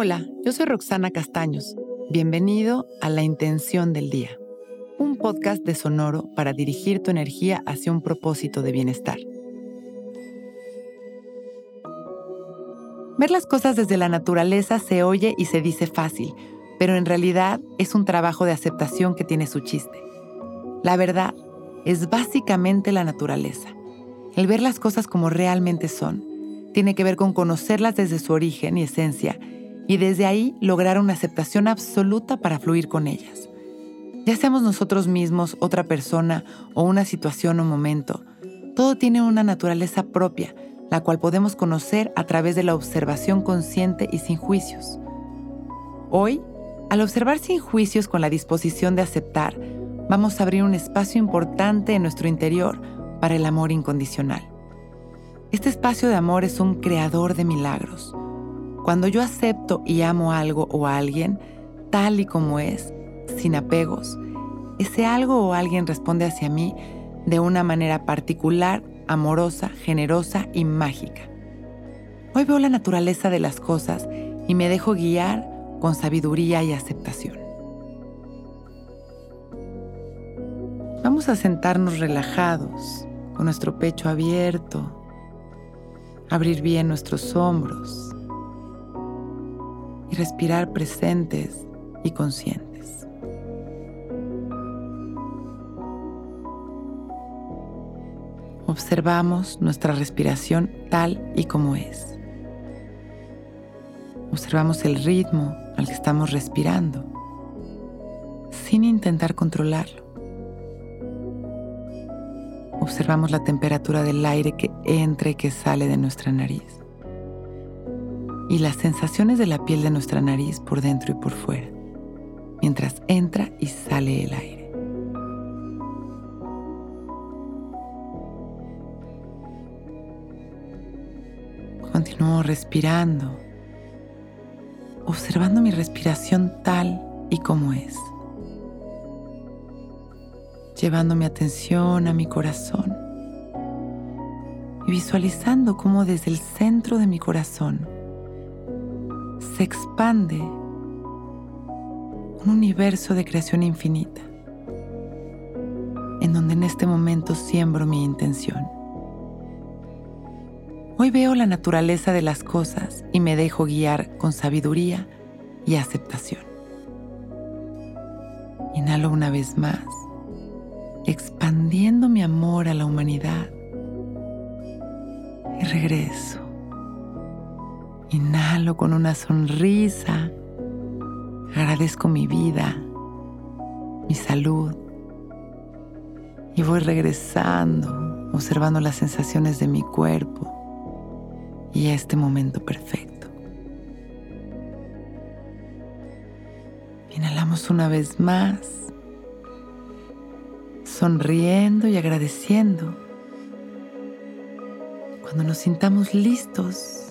Hola, yo soy Roxana Castaños. Bienvenido a La Intención del Día, un podcast de Sonoro para dirigir tu energía hacia un propósito de bienestar. Ver las cosas desde la naturaleza se oye y se dice fácil, pero en realidad es un trabajo de aceptación que tiene su chiste. La verdad es básicamente la naturaleza. El ver las cosas como realmente son tiene que ver con conocerlas desde su origen y esencia y desde ahí lograr una aceptación absoluta para fluir con ellas. Ya seamos nosotros mismos, otra persona o una situación o momento, todo tiene una naturaleza propia la cual podemos conocer a través de la observación consciente y sin juicios. Hoy, al observar sin juicios con la disposición de aceptar, vamos a abrir un espacio importante en nuestro interior para el amor incondicional. Este espacio de amor es un creador de milagros. Cuando yo acepto y amo algo o a alguien, tal y como es, sin apegos, ese algo o alguien responde hacia mí de una manera particular amorosa, generosa y mágica. Hoy veo la naturaleza de las cosas y me dejo guiar con sabiduría y aceptación. Vamos a sentarnos relajados, con nuestro pecho abierto, abrir bien nuestros hombros y respirar presentes y conscientes. observamos nuestra respiración tal y como es. Observamos el ritmo al que estamos respirando, sin intentar controlarlo. Observamos la temperatura del aire que entra y que sale de nuestra nariz y las sensaciones de la piel de nuestra nariz por dentro y por fuera, mientras entra y sale el aire. Continúo respirando, observando mi respiración tal y como es, llevando mi atención a mi corazón y visualizando cómo desde el centro de mi corazón se expande un universo de creación infinita, en donde en este momento siembro mi intención. Hoy veo la naturaleza de las cosas y me dejo guiar con sabiduría y aceptación. Inhalo una vez más, expandiendo mi amor a la humanidad. Y regreso. Inhalo con una sonrisa. Agradezco mi vida, mi salud. Y voy regresando, observando las sensaciones de mi cuerpo y este momento perfecto. Inhalamos una vez más, sonriendo y agradeciendo. Cuando nos sintamos listos,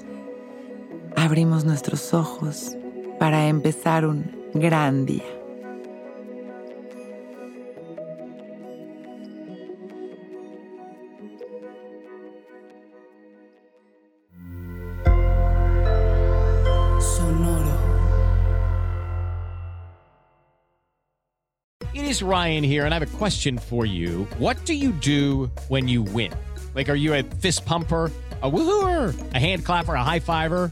abrimos nuestros ojos para empezar un gran día. It is Ryan here, and I have a question for you. What do you do when you win? Like, are you a fist pumper? A woohooer, a hand clapper, a high fiver.